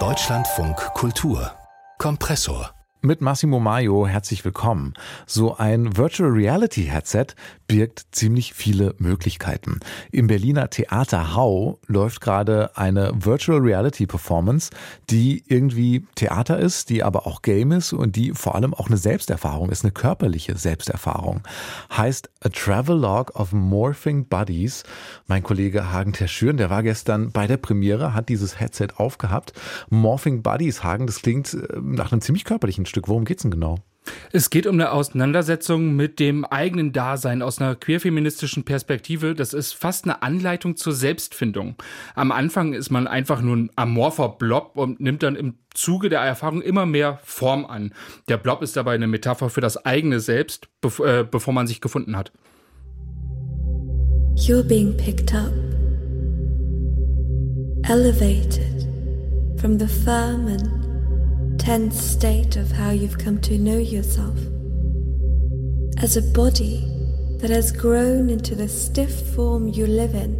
Deutschlandfunk Kultur Kompressor mit Massimo Maio herzlich willkommen. So ein Virtual Reality Headset birgt ziemlich viele Möglichkeiten. Im Berliner Theater Hau läuft gerade eine Virtual Reality Performance, die irgendwie Theater ist, die aber auch Game ist und die vor allem auch eine Selbsterfahrung ist, eine körperliche Selbsterfahrung. Heißt A Travelogue of Morphing Bodies. Mein Kollege Hagen Terschüren, der war gestern bei der Premiere, hat dieses Headset aufgehabt. Morphing Bodies, Hagen, das klingt äh, nach einem ziemlich körperlichen Stück. Worum geht's denn genau? Es geht um eine Auseinandersetzung mit dem eigenen Dasein aus einer queerfeministischen Perspektive. Das ist fast eine Anleitung zur Selbstfindung. Am Anfang ist man einfach nur ein amorpher Blob und nimmt dann im Zuge der Erfahrung immer mehr Form an. Der Blob ist dabei eine Metapher für das eigene Selbst, äh, bevor man sich gefunden hat. You're being picked up, elevated from the firm and tense state of how you've come to know yourself as a body that has grown into the stiff form you live in.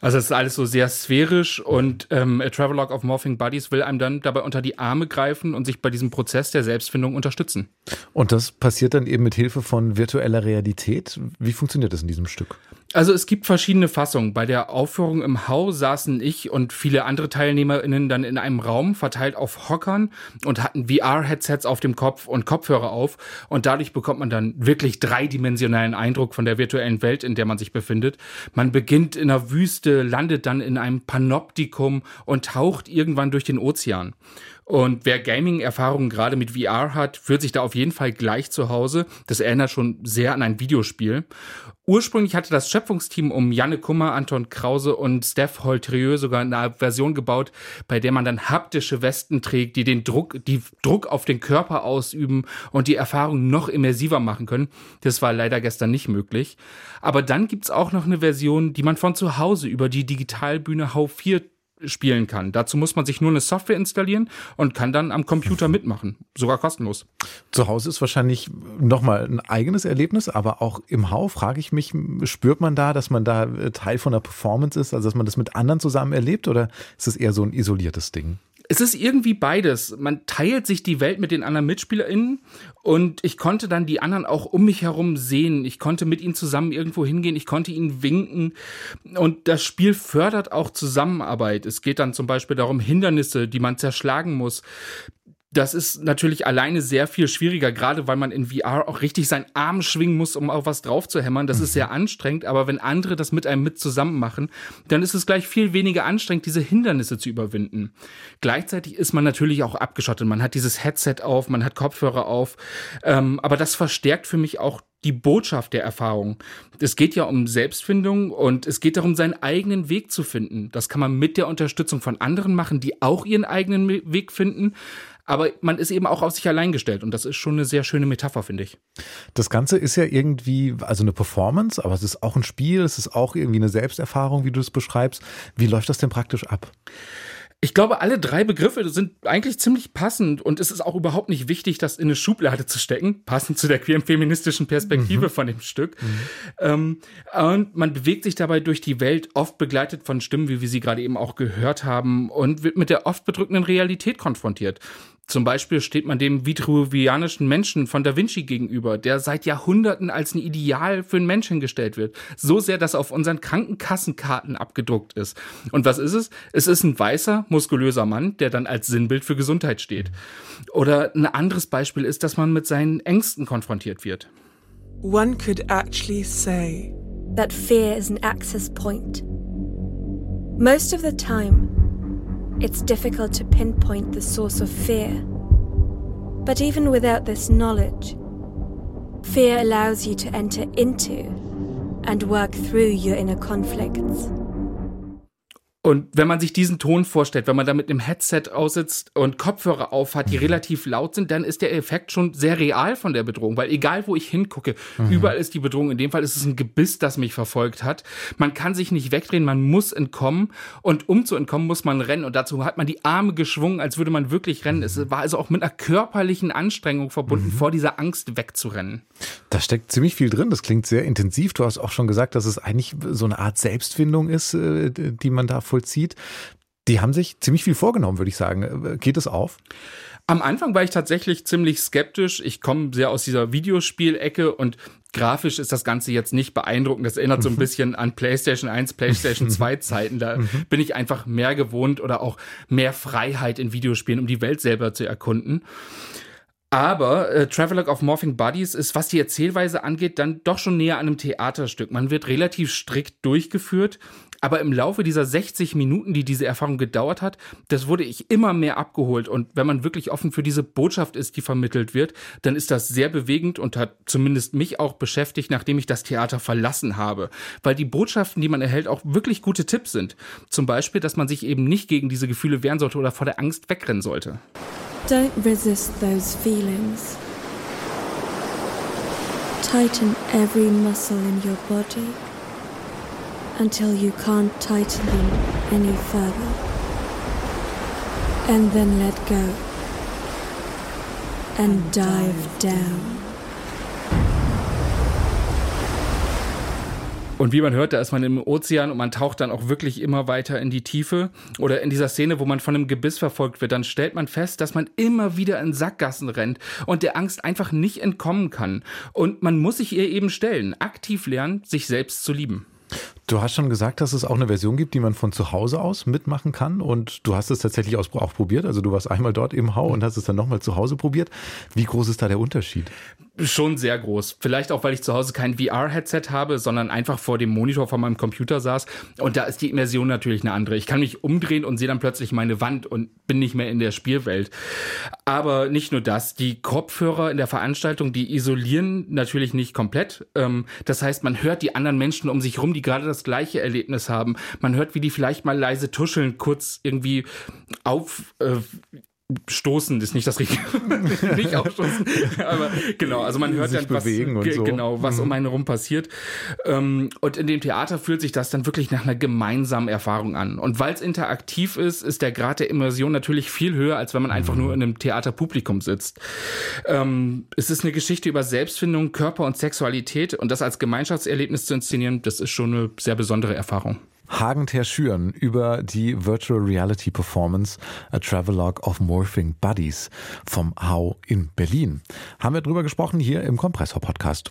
Also es ist alles so sehr sphärisch und ähm, A Travelogue of Morphing Bodies will einem dann dabei unter die Arme greifen und sich bei diesem Prozess der Selbstfindung unterstützen. Und das passiert dann eben mit Hilfe von virtueller Realität. Wie funktioniert das in diesem Stück? Also es gibt verschiedene Fassungen. Bei der Aufführung im Haus saßen ich und viele andere TeilnehmerInnen dann in einem Raum verteilt auf Hockern und hatten VR-Headsets auf dem Kopf und Kopfhörer auf. Und dadurch bekommt man dann wirklich dreidimensionalen Eindruck von der virtuellen Welt, in der man sich befindet. Man beginnt in einer Wüste, landet dann in einem Panoptikum und taucht irgendwann durch den Ozean. Und wer Gaming-Erfahrungen gerade mit VR hat, fühlt sich da auf jeden Fall gleich zu Hause. Das erinnert schon sehr an ein Videospiel. Ursprünglich hatte das Schöpfungsteam um Janne Kummer, Anton Krause und Steph Holtrieux sogar eine Version gebaut, bei der man dann haptische Westen trägt, die den Druck, die Druck auf den Körper ausüben und die Erfahrung noch immersiver machen können. Das war leider gestern nicht möglich. Aber dann gibt's auch noch eine Version, die man von zu Hause über die Digitalbühne H4 spielen kann. Dazu muss man sich nur eine Software installieren und kann dann am Computer mitmachen, sogar kostenlos. Zu Hause ist wahrscheinlich nochmal ein eigenes Erlebnis, aber auch im Hau frage ich mich, spürt man da, dass man da Teil von der Performance ist, also dass man das mit anderen zusammen erlebt oder ist es eher so ein isoliertes Ding? Es ist irgendwie beides. Man teilt sich die Welt mit den anderen MitspielerInnen und ich konnte dann die anderen auch um mich herum sehen. Ich konnte mit ihnen zusammen irgendwo hingehen, ich konnte ihnen winken und das Spiel fördert auch Zusammenarbeit. Es geht dann zum Beispiel darum, Hindernisse, die man zerschlagen muss, das ist natürlich alleine sehr viel schwieriger, gerade weil man in VR auch richtig seinen Arm schwingen muss, um auf was drauf zu hämmern. Das mhm. ist sehr anstrengend, aber wenn andere das mit einem mit zusammen machen, dann ist es gleich viel weniger anstrengend, diese Hindernisse zu überwinden. Gleichzeitig ist man natürlich auch abgeschottet. Man hat dieses Headset auf, man hat Kopfhörer auf, ähm, aber das verstärkt für mich auch die Botschaft der Erfahrung. Es geht ja um Selbstfindung und es geht darum, seinen eigenen Weg zu finden. Das kann man mit der Unterstützung von anderen machen, die auch ihren eigenen Weg finden. Aber man ist eben auch auf sich allein gestellt und das ist schon eine sehr schöne Metapher, finde ich. Das Ganze ist ja irgendwie, also eine Performance, aber es ist auch ein Spiel, es ist auch irgendwie eine Selbsterfahrung, wie du es beschreibst. Wie läuft das denn praktisch ab? Ich glaube, alle drei Begriffe sind eigentlich ziemlich passend und es ist auch überhaupt nicht wichtig, das in eine Schublade zu stecken, passend zu der queeren feministischen Perspektive mhm. von dem Stück. Mhm. Ähm, und man bewegt sich dabei durch die Welt, oft begleitet von Stimmen, wie wir sie gerade eben auch gehört haben, und wird mit der oft bedrückenden Realität konfrontiert. Zum Beispiel steht man dem vitruvianischen Menschen von Da Vinci gegenüber, der seit Jahrhunderten als ein Ideal für einen Menschen gestellt wird. So sehr, dass auf unseren Krankenkassenkarten abgedruckt ist. Und was ist es? Es ist ein weißer, muskulöser Mann, der dann als Sinnbild für Gesundheit steht. Oder ein anderes Beispiel ist, dass man mit seinen Ängsten konfrontiert wird. One could actually say that fear is an access point. Most of the time, it's difficult to pinpoint the source of fear. But even without this knowledge, fear allows you to enter into and work through your inner conflicts. Und wenn man sich diesen Ton vorstellt, wenn man da mit einem Headset aussitzt und Kopfhörer auf hat, die mhm. relativ laut sind, dann ist der Effekt schon sehr real von der Bedrohung, weil egal wo ich hingucke, mhm. überall ist die Bedrohung. In dem Fall ist es ein Gebiss, das mich verfolgt hat. Man kann sich nicht wegdrehen, man muss entkommen und um zu entkommen muss man rennen und dazu hat man die Arme geschwungen, als würde man wirklich rennen. Es war also auch mit einer körperlichen Anstrengung verbunden, mhm. vor dieser Angst wegzurennen. Da steckt ziemlich viel drin. Das klingt sehr intensiv. Du hast auch schon gesagt, dass es eigentlich so eine Art Selbstfindung ist, äh, die man da vollzieht. Die haben sich ziemlich viel vorgenommen, würde ich sagen. Geht es auf? Am Anfang war ich tatsächlich ziemlich skeptisch. Ich komme sehr aus dieser Videospielecke und grafisch ist das Ganze jetzt nicht beeindruckend. Das erinnert so ein mhm. bisschen an PlayStation 1, PlayStation 2 Zeiten. Da mhm. bin ich einfach mehr gewohnt oder auch mehr Freiheit in Videospielen, um die Welt selber zu erkunden. Aber äh, Travelogue of Morphing Bodies ist, was die Erzählweise angeht, dann doch schon näher an einem Theaterstück. Man wird relativ strikt durchgeführt, aber im Laufe dieser 60 Minuten, die diese Erfahrung gedauert hat, das wurde ich immer mehr abgeholt. Und wenn man wirklich offen für diese Botschaft ist, die vermittelt wird, dann ist das sehr bewegend und hat zumindest mich auch beschäftigt, nachdem ich das Theater verlassen habe. Weil die Botschaften, die man erhält, auch wirklich gute Tipps sind. Zum Beispiel, dass man sich eben nicht gegen diese Gefühle wehren sollte oder vor der Angst wegrennen sollte. Don't resist those feelings. Tighten every muscle in your body until you can't tighten them any further. And then let go and dive down. Und wie man hört, da ist man im Ozean und man taucht dann auch wirklich immer weiter in die Tiefe. Oder in dieser Szene, wo man von einem Gebiss verfolgt wird, dann stellt man fest, dass man immer wieder in Sackgassen rennt und der Angst einfach nicht entkommen kann. Und man muss sich ihr eben stellen, aktiv lernen, sich selbst zu lieben. Du hast schon gesagt, dass es auch eine Version gibt, die man von zu Hause aus mitmachen kann. Und du hast es tatsächlich auch probiert. Also du warst einmal dort im Hau und hast es dann nochmal zu Hause probiert. Wie groß ist da der Unterschied? Schon sehr groß. Vielleicht auch, weil ich zu Hause kein VR-Headset habe, sondern einfach vor dem Monitor von meinem Computer saß. Und da ist die Immersion natürlich eine andere. Ich kann mich umdrehen und sehe dann plötzlich meine Wand und bin nicht mehr in der Spielwelt. Aber nicht nur das. Die Kopfhörer in der Veranstaltung, die isolieren natürlich nicht komplett. Ähm, das heißt, man hört die anderen Menschen um sich rum, die gerade das gleiche Erlebnis haben. Man hört, wie die vielleicht mal leise tuscheln, kurz irgendwie auf, äh, stoßen ist nicht das richtige, nicht aufstoßen, aber genau, also man hört sich dann was, so. genau, was mhm. um einen herum passiert. Ähm, und in dem Theater fühlt sich das dann wirklich nach einer gemeinsamen Erfahrung an. Und weil es interaktiv ist, ist der Grad der Immersion natürlich viel höher, als wenn man einfach mhm. nur in einem Theaterpublikum sitzt. Ähm, es ist eine Geschichte über Selbstfindung, Körper und Sexualität und das als Gemeinschaftserlebnis zu inszenieren, das ist schon eine sehr besondere Erfahrung. Hagen Terschüren über die Virtual Reality Performance A Travelogue of Morphing Buddies vom HAU in Berlin. Haben wir drüber gesprochen hier im Kompressor Podcast.